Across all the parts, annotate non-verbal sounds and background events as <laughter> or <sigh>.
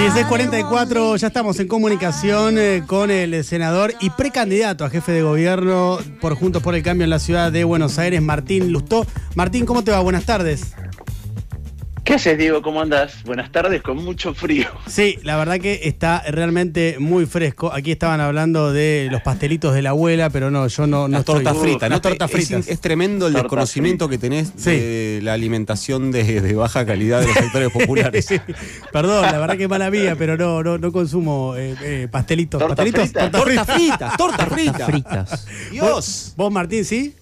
1644, ya estamos en comunicación eh, con el senador y precandidato a jefe de gobierno por Juntos por el Cambio en la ciudad de Buenos Aires, Martín Lustó. Martín, ¿cómo te va? Buenas tardes. ¿Qué haces, Diego? ¿Cómo andas? Buenas tardes, con mucho frío. Sí, la verdad que está realmente muy fresco. Aquí estaban hablando de los pastelitos de la abuela, pero no, yo no. no torta estoy- frita, no ¿no? tortas Es- fritas. Es, tremendo el desconocimiento frita. que tenés Sí. de la alimentación de, de baja calidad de los sectores populares. <laughs> Sí, Perdón, la verdad que mala mía, pero no, no, no consumo eh, eh, pastelitos. ¿Torta ¿Pastelitos? frita? Torta Torta frita, torta frita. fritas. Dios. ¿Vos, Martín, sí?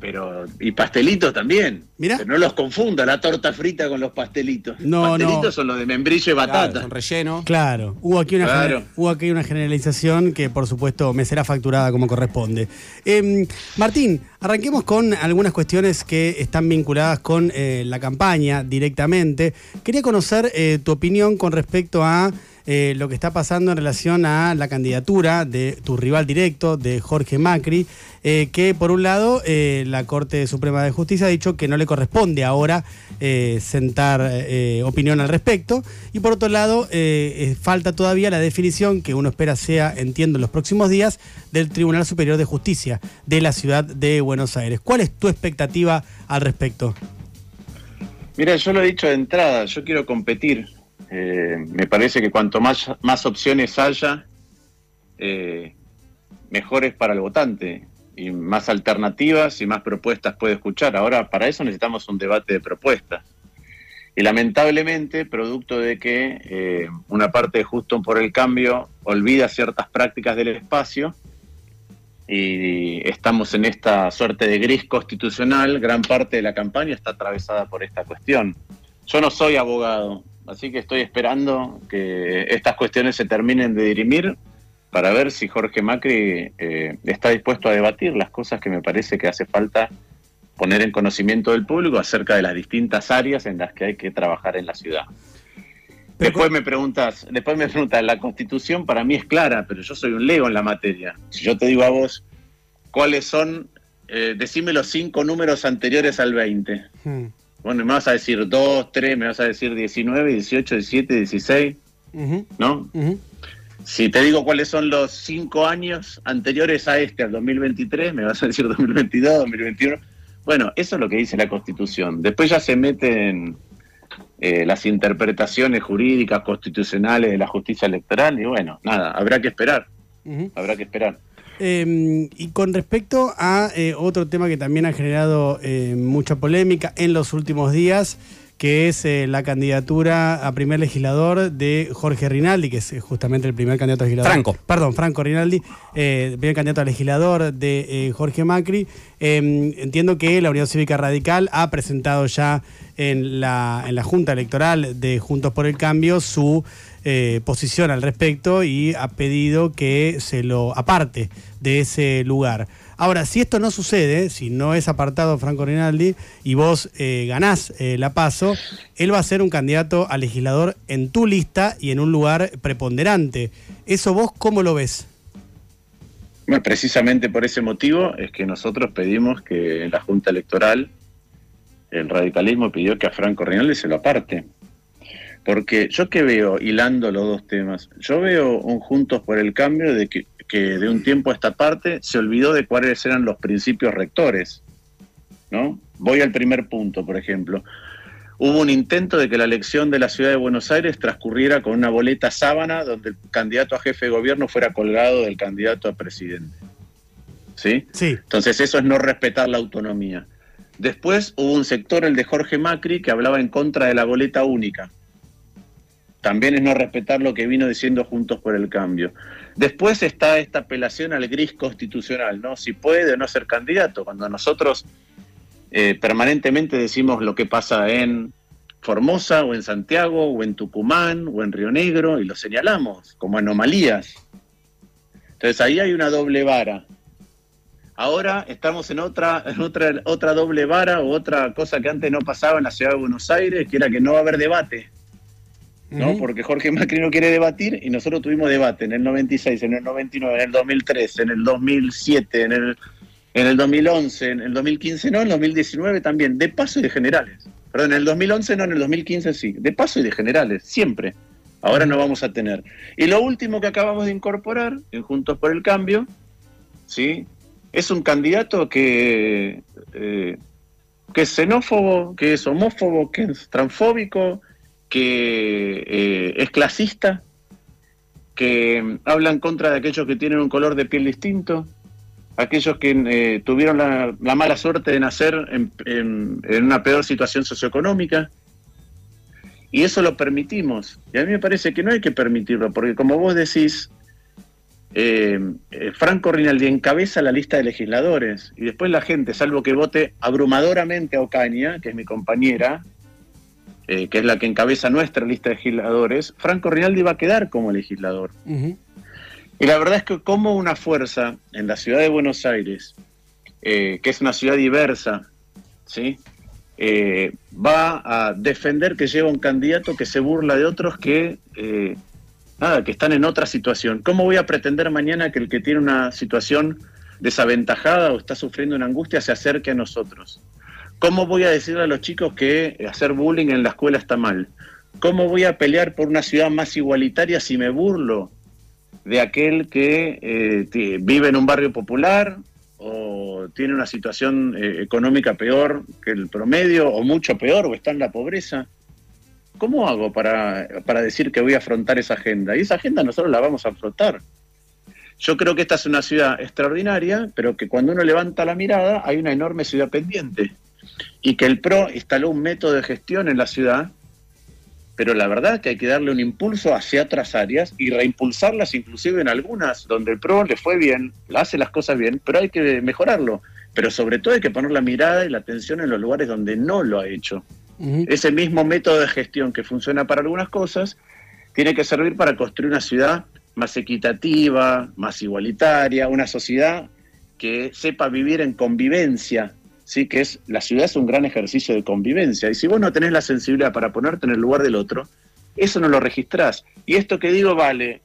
Pero, y pastelitos también. Mirá. Pero no los confunda la torta frita con los pastelitos. No, pastelitos no. son los de membrillo y Claro, batata. son relleno. Claro, hubo aquí, una Claro. gener- hubo aquí una generalización que por supuesto me será facturada como corresponde. Em, Martín, arranquemos con algunas cuestiones que están vinculadas con eh, la campaña directamente. Quería conocer eh, tu opinión con respecto a eh, lo que está pasando en relación a la candidatura de tu rival directo, de Jorge Macri, eh, que por un lado eh, la Corte Suprema de Justicia ha dicho que no le corresponde ahora sentar opinión al respecto, y por otro lado falta todavía la definición que uno espera sea, entiendo, en los próximos días del Tribunal Superior de Justicia de la ciudad de Buenos Aires. ¿Cuál es tu expectativa al respecto? Mira, yo lo he dicho de entrada, yo quiero competir. Eh, me parece que cuanto más, opciones haya, eh, mejor es para el votante. Y más alternativas y más propuestas puede escuchar. Ahora, para eso necesitamos un debate de propuestas. Y lamentablemente, producto de que eh, una parte de Justo por el Cambio olvida ciertas prácticas del espacio, y estamos en esta suerte de gris constitucional, gran parte de la campaña está atravesada por esta cuestión. Yo no soy abogado, así que estoy esperando que estas cuestiones se terminen de dirimir para ver si Jorge Macri eh, está dispuesto a debatir las cosas que me parece que hace falta poner en conocimiento del público acerca de las distintas áreas en las que hay que trabajar en la ciudad. Pero Después me preguntas, después me preguntas, la constitución para mí es clara, pero yo soy un lego en la materia. Si yo te digo a vos cuáles son, eh, decime los cinco números anteriores al 20. Hmm. Bueno, me vas a decir 2, 3, me vas a decir 19, 18, 17, 16, Ujú, ¿no? Si te digo cuáles son los cinco años anteriores a este, al 2023, me vas a decir 2022, 2021. Bueno, eso es lo que dice la Constitución. Después ya se meten eh, las interpretaciones jurídicas, constitucionales de la justicia electoral y bueno, nada, habrá que esperar, habrá que esperar. Eh, y con respecto a eh, otro tema que también ha generado eh, mucha polémica en los últimos días, que es eh, la candidatura a primer legislador de Jorge Rinaldi, que es eh, justamente el primer candidato a legislador. Franco. Perdón, Franco Rinaldi, eh, el primer candidato a legislador de eh, Jorge Macri. Eh, entiendo que la Unión Cívica Radical ha presentado ya en la, en la Junta Electoral de Juntos por el Cambio su eh, posición al respecto y ha pedido que se lo aparte de ese lugar. Ahora, si esto no sucede, si no es apartado Franco Rinaldi y vos eh, ganás eh, la paso, él va a ser un candidato a legislador en tu lista y en un lugar preponderante. ¿Eso vos cómo lo ves? Bueno, precisamente por ese motivo es que nosotros pedimos que en la Junta Electoral el radicalismo pidió que a Franco Rinaldi se lo aparte. Porque yo que veo, hilando los dos temas, yo veo un Juntos por el Cambio de que, que de un tiempo a esta parte se olvidó de cuáles eran los principios rectores. ¿no? Voy al primer punto, por ejemplo. Hubo un intento de que la elección de la ciudad de Buenos Aires transcurriera con una boleta sábana donde el candidato a jefe de gobierno fuera colgado del candidato a presidente. ¿Sí? Sí. Entonces eso es no respetar la autonomía. Después hubo un sector, el de Jorge Macri, que hablaba en contra de la boleta única. También es no respetar lo que vino diciendo Juntos por el Cambio. Después está esta apelación al gris constitucional, ¿no? Si puede o no ser candidato. Cuando nosotros eh, permanentemente decimos lo que pasa en Formosa o en Santiago o en Tucumán o en Río Negro y lo señalamos como anomalías. Entonces ahí hay una doble vara. Ahora estamos en otra, en otra, otra doble vara o otra cosa que antes no pasaba en la ciudad de Buenos Aires, que era que no va a haber debate. ¿No? Porque Jorge Macri no quiere debatir y nosotros tuvimos debate en el 96, en el 99, en el 2003, en el 2007, en el, en el 2011, en el 2015 no, en el 2019 también, de paso y de generales. Perdón, en el 2011 no, en el 2015 sí. De paso y de generales, siempre. Ahora no vamos a tener. Y lo último que acabamos de incorporar en Juntos por el Cambio, ¿sí? Es un candidato que, eh, que es xenófobo, que es homófobo, que es transfóbico, que eh, es clasista, que habla en contra de aquellos que tienen un color de piel distinto, aquellos que eh, tuvieron la, mala suerte de nacer en, una peor situación socioeconómica. Y eso lo permitimos. Y a mí me parece que no hay que permitirlo, porque como vos decís, eh, Franco Rinaldi encabeza la lista de legisladores y después la gente, salvo que vote abrumadoramente a Ocaña, que es mi compañera, que es la que encabeza nuestra lista de legisladores, Franco Rinaldi va a quedar como legislador. Y la verdad es que como una fuerza en la ciudad de Buenos Aires, eh, que es una ciudad diversa, ¿sí? Eh, va a defender que lleva un candidato que se burla de otros que, eh, nada, que están en otra situación. ¿Cómo voy a pretender mañana que el que tiene una situación desaventajada o está sufriendo una angustia se acerque a nosotros? ¿Cómo voy a decirle a los chicos que hacer bullying en la escuela está mal? ¿Cómo voy a pelear por una ciudad más igualitaria si me burlo de aquel que eh, vive en un barrio popular o tiene una situación eh, económica peor que el promedio o mucho peor o está en la pobreza. ¿Cómo hago para, para decir que voy a afrontar esa agenda? Y esa agenda nosotros la vamos a afrontar. Yo creo que esta es una ciudad extraordinaria, pero que cuando uno levanta la mirada hay una enorme ciudad pendiente. Y que el PRO instaló un método de gestión en la ciudad pero la verdad es que hay que darle un impulso hacia otras áreas y reimpulsarlas inclusive en algunas donde el PRO le fue bien, hace las cosas bien, pero hay que mejorarlo. Pero sobre todo hay que poner la mirada y la atención en los lugares donde no lo ha hecho. Ese mismo método de gestión que funciona para algunas cosas tiene que servir para construir una ciudad más equitativa, más igualitaria, una sociedad que sepa vivir en convivencia ¿sí? que es la ciudad es un gran ejercicio de convivencia. Y si vos no tenés la sensibilidad para ponerte en el lugar del otro, eso no lo registrás. Y esto que digo vale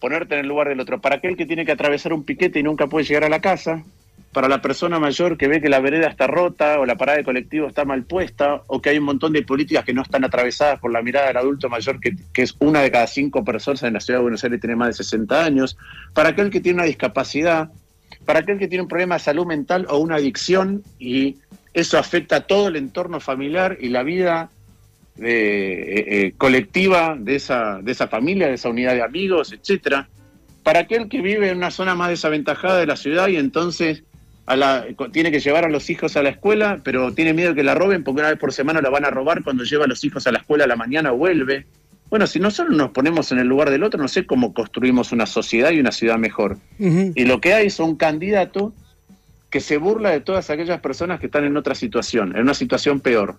ponerte en el lugar del otro para aquel que tiene que atravesar un piquete y nunca puede llegar a la casa, para la persona mayor que ve que la vereda está rota o la parada de colectivo está mal puesta o que hay un montón de políticas que no están atravesadas por la mirada del adulto mayor que, que es una de cada cinco personas en la ciudad de Buenos Aires y tiene más de 60 años, para aquel que tiene una discapacidad, para aquel que tiene un problema de salud mental o una adicción y eso afecta a todo el entorno familiar y la vida eh, eh, colectiva de esa, de esa familia, de esa unidad de amigos, etcétera. Para aquel que vive en una zona más desaventajada de la ciudad y entonces tiene que llevar a los hijos a la escuela, pero tiene miedo que la roben porque una vez por semana la van a robar cuando lleva a los hijos a la escuela a la mañana vuelve. Bueno, si nosotros nos ponemos en el lugar del otro, no sé cómo construimos una sociedad y una ciudad mejor. Y lo que hay es un candidato que se burla de todas aquellas personas que están en otra situación, en una situación peor.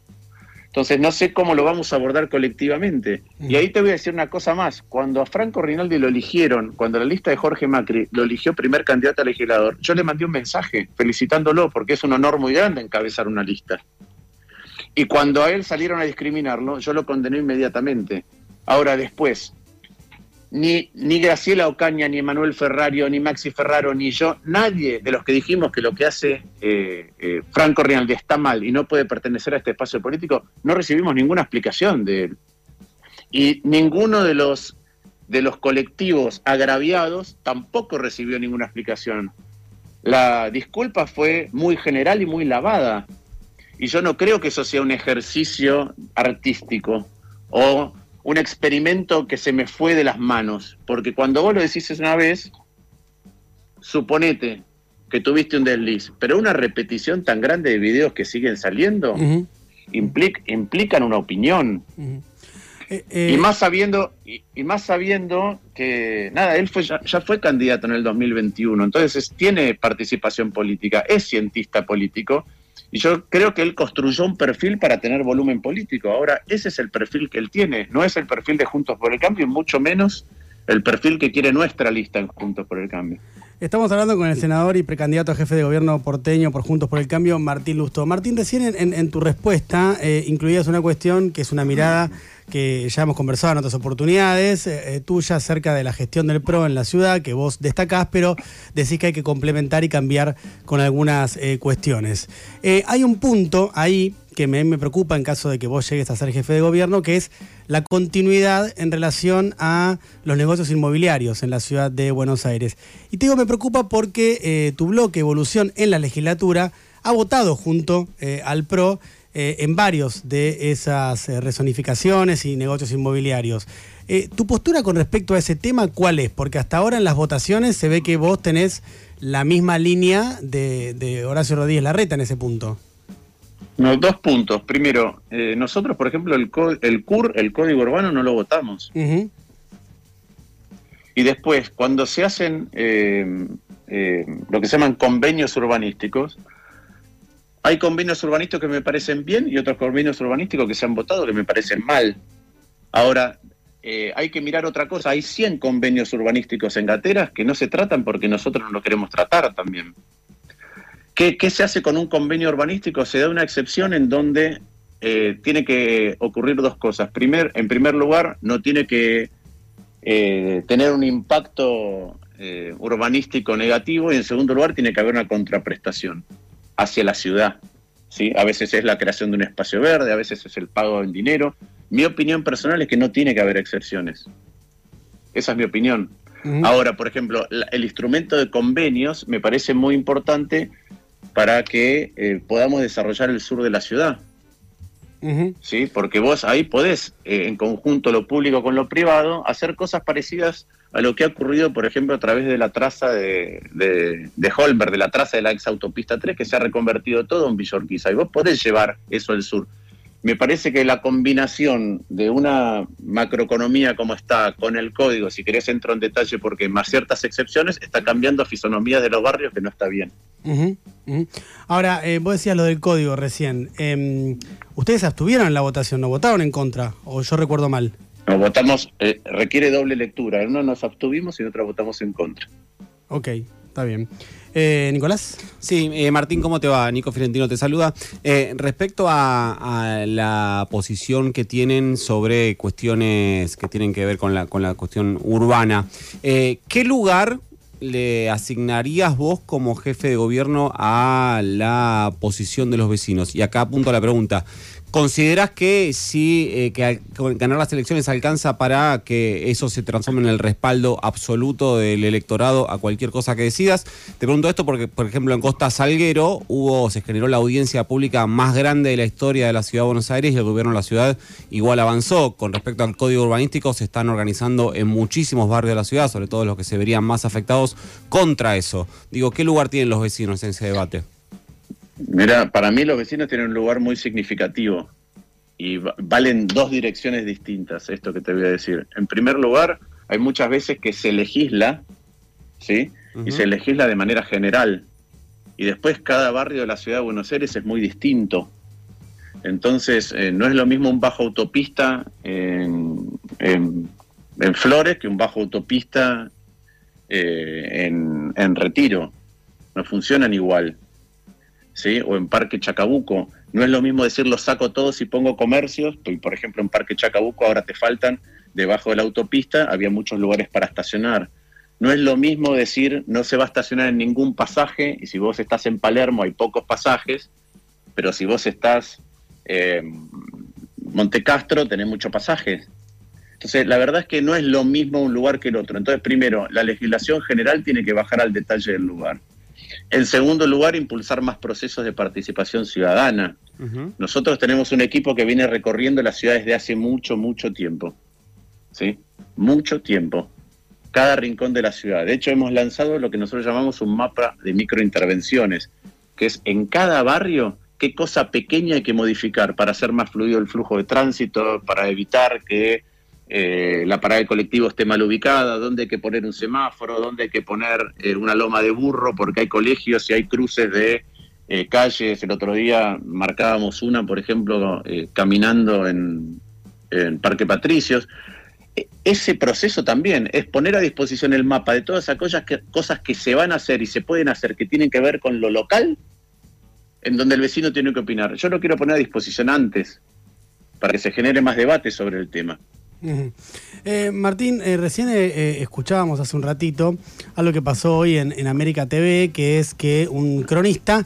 Entonces, no sé cómo lo vamos a abordar colectivamente. Y ahí te voy a decir una cosa más. Cuando a Franco Rinaldi lo eligieron, cuando la lista de Jorge Macri lo eligió primer candidato a legislador, yo le mandé un mensaje felicitándolo porque es un honor muy grande encabezar una lista. Y cuando a él salieron a discriminarlo, yo lo condené inmediatamente. Ahora después, ni, ni Graciela Ocaña, ni Manuel Ferrario, ni Maxi Ferraro, ni yo, nadie de los que dijimos que lo que hace eh, eh, Franco Rinaldi está mal y no puede pertenecer a este espacio político, no recibimos ninguna explicación de él. Y ninguno de los, de los colectivos agraviados tampoco recibió ninguna explicación. La disculpa fue muy general y muy lavada. Y yo no creo que eso sea un ejercicio artístico o un experimento que se me fue de las manos, porque cuando vos lo decís una vez, suponete que tuviste un desliz, pero una repetición tan grande de videos que siguen saliendo implican una opinión. Eh, eh, y más sabiendo y, más sabiendo que nada él fue ya, ya, fue candidato en el 2021 entonces tiene participación política es cientista político y yo creo que él construyó un perfil para tener volumen político. Ahora, ese es el perfil que él tiene, no es el perfil de Juntos por el Cambio, y mucho menos el perfil que quiere nuestra lista en Juntos por el Cambio. Estamos hablando con el senador y precandidato a jefe de gobierno porteño por Juntos por el Cambio, Martín Lusto. Martín, recién en, tu respuesta eh, incluías una cuestión que es una mirada que ya hemos conversado en otras oportunidades eh, eh, tuyas acerca de la gestión del PRO en la ciudad, que vos destacás, pero decís que hay que complementar y cambiar con algunas eh, cuestiones. hay un punto ahí que me, me preocupa en caso de que vos llegues a ser jefe de gobierno, que es la continuidad en relación a los negocios inmobiliarios en la ciudad de Buenos Aires. Y te digo, me preocupa porque tu bloque Evolución en la legislatura ha votado junto al PRO eh, en varios de esas eh, resonificaciones y negocios inmobiliarios. Eh, ¿Tu postura con respecto a ese tema cuál es? Porque hasta ahora en las votaciones se ve que vos tenés la misma línea de, Horacio Rodríguez Larreta en ese punto. No, dos puntos. Primero, nosotros, por ejemplo, el, el CUR, el Código Urbano, no lo votamos. Y después, cuando se hacen lo que se llaman convenios urbanísticos, hay convenios urbanísticos que me parecen bien y otros convenios urbanísticos que se han votado que me parecen mal. Ahora, eh, hay que mirar otra cosa. Hay 100 convenios urbanísticos en Gateras que no se tratan porque nosotros no los queremos tratar también. ¿Qué, se hace con un convenio urbanístico? Se da una excepción en donde eh, tiene que ocurrir dos cosas. Primer, en primer lugar, no tiene que eh, tener un impacto urbanístico negativo y en segundo lugar tiene que haber una contraprestación hacia la ciudad. ¿sí? A veces es la creación de un espacio verde, a veces es el pago en dinero. Mi opinión personal es que no tiene que haber excepciones. Esa es mi opinión. Ahora, por ejemplo, el instrumento de convenios me parece muy importante para que eh, podamos desarrollar el sur de la ciudad. ¿Sí? Porque vos ahí podés, eh, en conjunto lo público con lo privado, hacer cosas parecidas a lo que ha ocurrido, por ejemplo, a través de la traza de, de, de la traza de la ex autopista 3, que se ha reconvertido todo en Villorquiza. Y vos podés llevar eso al sur. Me parece que la combinación de una macroeconomía como está con el código, si querés entro en detalle porque más ciertas excepciones, está cambiando fisonomías de los barrios que no está bien. Ahora, eh, vos decías lo del código recién. Em, ¿Ustedes abstuvieron en la votación? ¿No votaron en contra? ¿O yo recuerdo mal? Nos votamos, eh, requiere doble lectura. En uno nos abstuvimos y en otra votamos en contra. Ok, está bien. Eh, Nicolás. Sí, eh, Martín, ¿cómo te va? Nico Fiorentino te saluda. respecto a, la posición que tienen sobre cuestiones que tienen que ver con la, con la cuestión urbana, ¿qué lugar le asignarías vos como jefe de gobierno a la posición de los vecinos? Y acá apunto a la pregunta. ¿Considerás que si eh, que ganar las elecciones alcanza para que eso se transforme en el respaldo absoluto del electorado a cualquier cosa que decidas? Te pregunto esto porque, por ejemplo, en Costa Salguero hubo, se generó la audiencia pública más grande de la historia de la ciudad de Buenos Aires y el gobierno de la ciudad igual avanzó. Con respecto al código urbanístico, se están organizando en muchísimos barrios de la ciudad, sobre todo los que se verían más afectados contra eso. Digo, ¿qué lugar tienen los vecinos en ese debate? Mira, para mí los vecinos tienen un lugar muy significativo y valen dos direcciones distintas, esto que te voy a decir. En primer lugar, hay muchas veces que se legisla, ¿sí? Y se legisla de manera general. Y después cada barrio de la ciudad de Buenos Aires es muy distinto. Entonces, eh, no es lo mismo un bajo autopista en, Flores que un bajo autopista eh, en, en Retiro. No funcionan igual. ¿Sí? o en Parque Chacabuco. No es lo mismo decir los saco todos y pongo comercios, por ejemplo en Parque Chacabuco ahora te faltan, debajo de la autopista había muchos lugares para estacionar. No es lo mismo decir no se va a estacionar en ningún pasaje y si vos estás en Palermo hay pocos pasajes, pero si vos estás en Monte Castro tenés muchos pasajes. Entonces, la verdad es que no es lo mismo un lugar que el otro. Entonces, primero, la legislación general tiene que bajar al detalle del lugar. En segundo lugar, impulsar más procesos de participación ciudadana. Nosotros tenemos un equipo que viene recorriendo las ciudades de hace mucho, mucho tiempo. ¿Sí? Mucho tiempo. Cada rincón de la ciudad. De hecho, hemos lanzado lo que nosotros llamamos un mapa de microintervenciones, que es en cada barrio qué cosa pequeña hay que modificar para hacer más fluido el flujo de tránsito, para evitar que eh, la parada de colectivo esté mal ubicada, dónde hay que poner un semáforo, dónde hay que poner eh, una loma de burro, porque hay colegios y hay cruces de eh, calles. El otro día marcábamos una, por ejemplo, caminando en, Parque Patricios. E, ese proceso también es poner a disposición el mapa de todas aquellas cosas que se van a hacer y se pueden hacer que tienen que ver con lo local, en donde el vecino tiene que opinar. Yo lo quiero poner a disposición antes, para que se genere más debate sobre el tema. Eh, Martín, eh, recién eh, escuchábamos hace un ratito algo que pasó hoy en, en América TV, que es que un cronista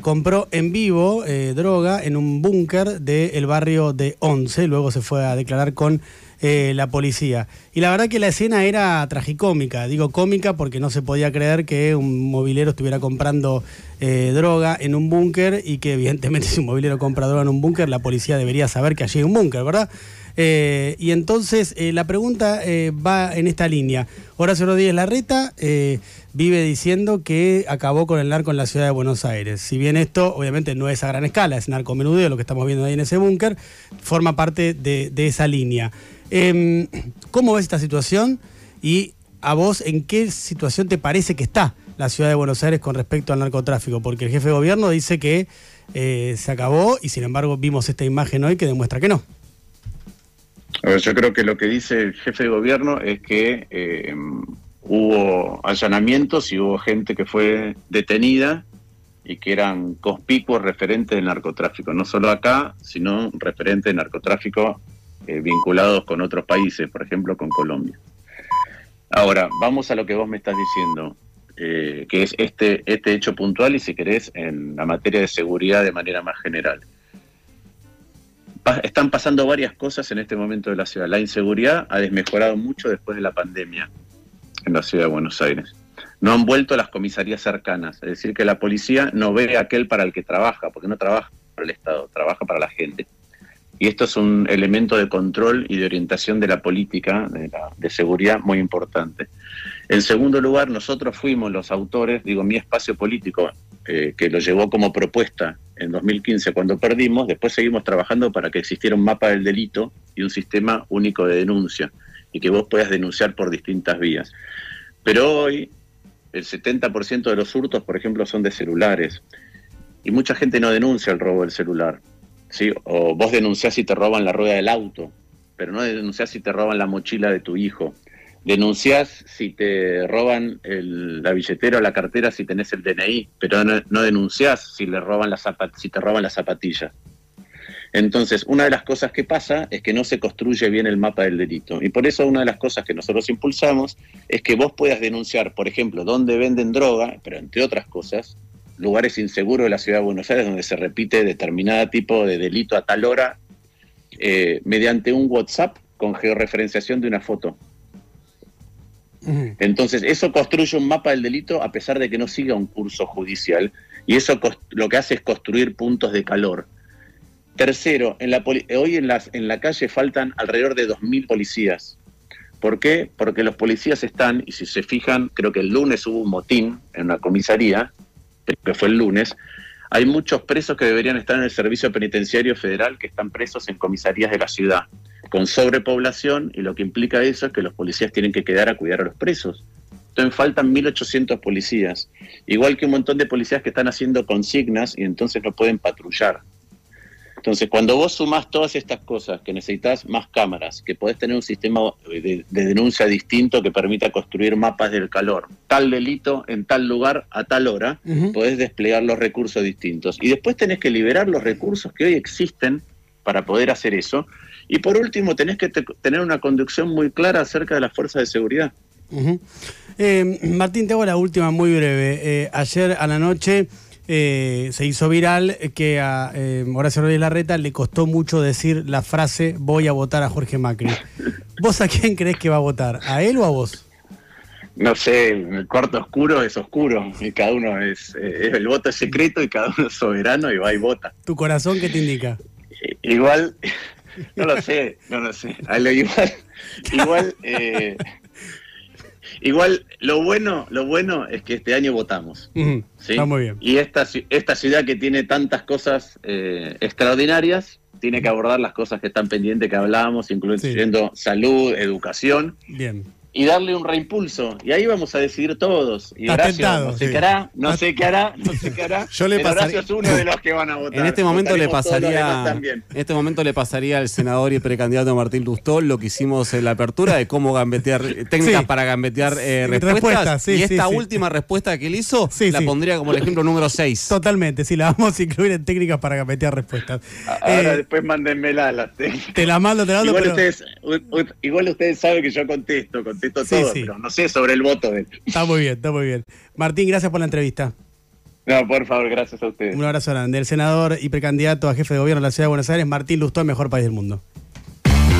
compró en vivo droga en un búnker del barrio de Once, luego se fue a declarar con la policía. Y la verdad que la escena era tragicómica, digo cómica porque no se podía creer que un movilero estuviera comprando droga en un búnker y que evidentemente <laughs> si un movilero compra droga en un búnker, la policía debería saber que allí hay un búnker, ¿verdad? Eh, y entonces eh, la pregunta eh, va en esta línea. Horacio Rodríguez Larreta vive diciendo que acabó con el narco en la ciudad de Buenos Aires. Si bien esto obviamente no es a gran escala, es narcomenudeo lo que estamos viendo ahí en ese búnker, forma parte de, esa línea. Em, ¿Cómo ves esta situación? Y a vos, ¿en qué situación te parece que está la ciudad de Buenos Aires con respecto al narcotráfico? Porque el jefe de gobierno dice que se acabó y sin embargo vimos esta imagen hoy que demuestra que no. Yo creo que lo que dice el jefe de gobierno es que eh, hubo allanamientos y hubo gente que fue detenida y que eran conspicuos referentes del narcotráfico, no solo acá, sino referentes de narcotráfico eh, vinculados con otros países, por ejemplo con Colombia. Ahora, vamos a lo que vos me estás diciendo, eh, que es este, este hecho puntual y si querés en la materia de seguridad de manera más general están pasando varias cosas en este momento de la ciudad. La inseguridad ha desmejorado mucho después de la pandemia en la ciudad de Buenos Aires. No han vuelto las comisarías cercanas, es decir, que la policía no ve a aquel para el que trabaja, porque no trabaja para el Estado, trabaja para la gente. Y esto es un elemento de control y de orientación de la política de, de seguridad muy importante. En segundo lugar, nosotros fuimos los autores, digo, mi espacio político, eh, que lo llevó como propuesta en 2015 cuando perdimos, después seguimos trabajando para que existiera un mapa del delito y un sistema único de denuncia y que vos puedas denunciar por distintas vías. Pero hoy el 70% de los hurtos, por ejemplo, son de celulares y mucha gente no denuncia el robo del celular. O vos denunciás si te roban la rueda del auto, pero no denunciás si te roban la mochila de tu hijo denunciás si te roban la billetera o la cartera si tenés el DNI, pero no, no denunciás si, le roban las si te roban las zapatillas. Entonces, una de las cosas que pasa es que no se construye bien el mapa del delito. Y por eso una de las cosas que nosotros impulsamos es que vos puedas denunciar, por ejemplo, dónde venden droga, pero entre otras cosas, lugares inseguros de la ciudad de Buenos Aires donde se repite determinado tipo de delito a tal hora, eh, mediante un WhatsApp con georreferenciación de una foto. Entonces, eso construye un mapa del delito a pesar de que no siga un curso judicial. Y eso lo que hace es construir puntos de calor. Tercero, en la hoy en, las, en la calle faltan alrededor de 2.000 policías. ¿Por qué? Porque los policías están, y si se fijan, creo que el lunes hubo un motín en una comisaría, que fue el lunes, hay muchos presos que deberían estar en el Servicio Penitenciario Federal que están presos en comisarías de la ciudad con sobrepoblación y lo que implica eso es que los policías tienen que quedar a cuidar a los presos. Entonces faltan 1.800 policías, igual que un montón de policías que están haciendo consignas y entonces no pueden patrullar. Entonces, cuando vos sumás todas estas cosas, que necesitas más cámaras, que podés tener un sistema de, denuncia distinto que permita construir mapas del calor, tal delito en tal lugar a tal hora, podés desplegar los recursos distintos. Y después tenés que liberar los recursos que hoy existen para poder hacer eso, y por último, tenés que tener una conducción muy clara acerca de las fuerzas de seguridad. Eh, Martín, te hago la última muy breve. Eh, ayer a la noche eh, se hizo viral que a Horacio Rodríguez Larreta le costó mucho decir la frase voy a votar a Jorge Macri. <laughs> ¿Vos a quién crees que va a votar? ¿A él o a vos? No sé, el cuarto oscuro es oscuro y cada uno es, el voto es secreto y cada uno es soberano y va y vota. ¿Tu corazón qué te indica? Igual, <laughs> no lo sé, no lo sé. igual, igual, eh, igual, lo bueno, lo bueno es que este año votamos. Está muy bien. Y esta, esta ciudad que tiene tantas cosas eh, extraordinarias, tiene que abordar las cosas que están pendientes que hablábamos, incluyendo salud, educación. Bien. Y darle un reimpulso. Y ahí vamos a decidir todos. Y Horacio, tentado, no sé sí. qué hará, no sé qué hará, no sé qué hará. Yo le pasaría- Horacio es uno de los que van a <laughs> votar. En este momento le Votaremos pasaría, en este momento le pasaría al senador y precandidato Martín Lustó lo que hicimos en la apertura de cómo gambetear técnicas Sí. para gambetear eh, Respuestas, sí, y esta sí. última respuesta que él hizo Sí, la sí. pondría como el ejemplo número 6. Totalmente, sí, la vamos a incluir en técnicas para meter respuestas. Ahora Eh, después mándenmela las técnicas. te la mando, te la mando, Igual pero ustedes, u- u- igual ustedes saben que yo contesto, contesto Sí, todo, sí. pero no sé sobre el voto de él. está muy bien, está muy bien. Martín, gracias por la entrevista. No, por favor, gracias a ustedes. Un abrazo grande. El senador y precandidato a jefe de gobierno de la Ciudad de Buenos Aires, Martín Lustó, el mejor país del mundo.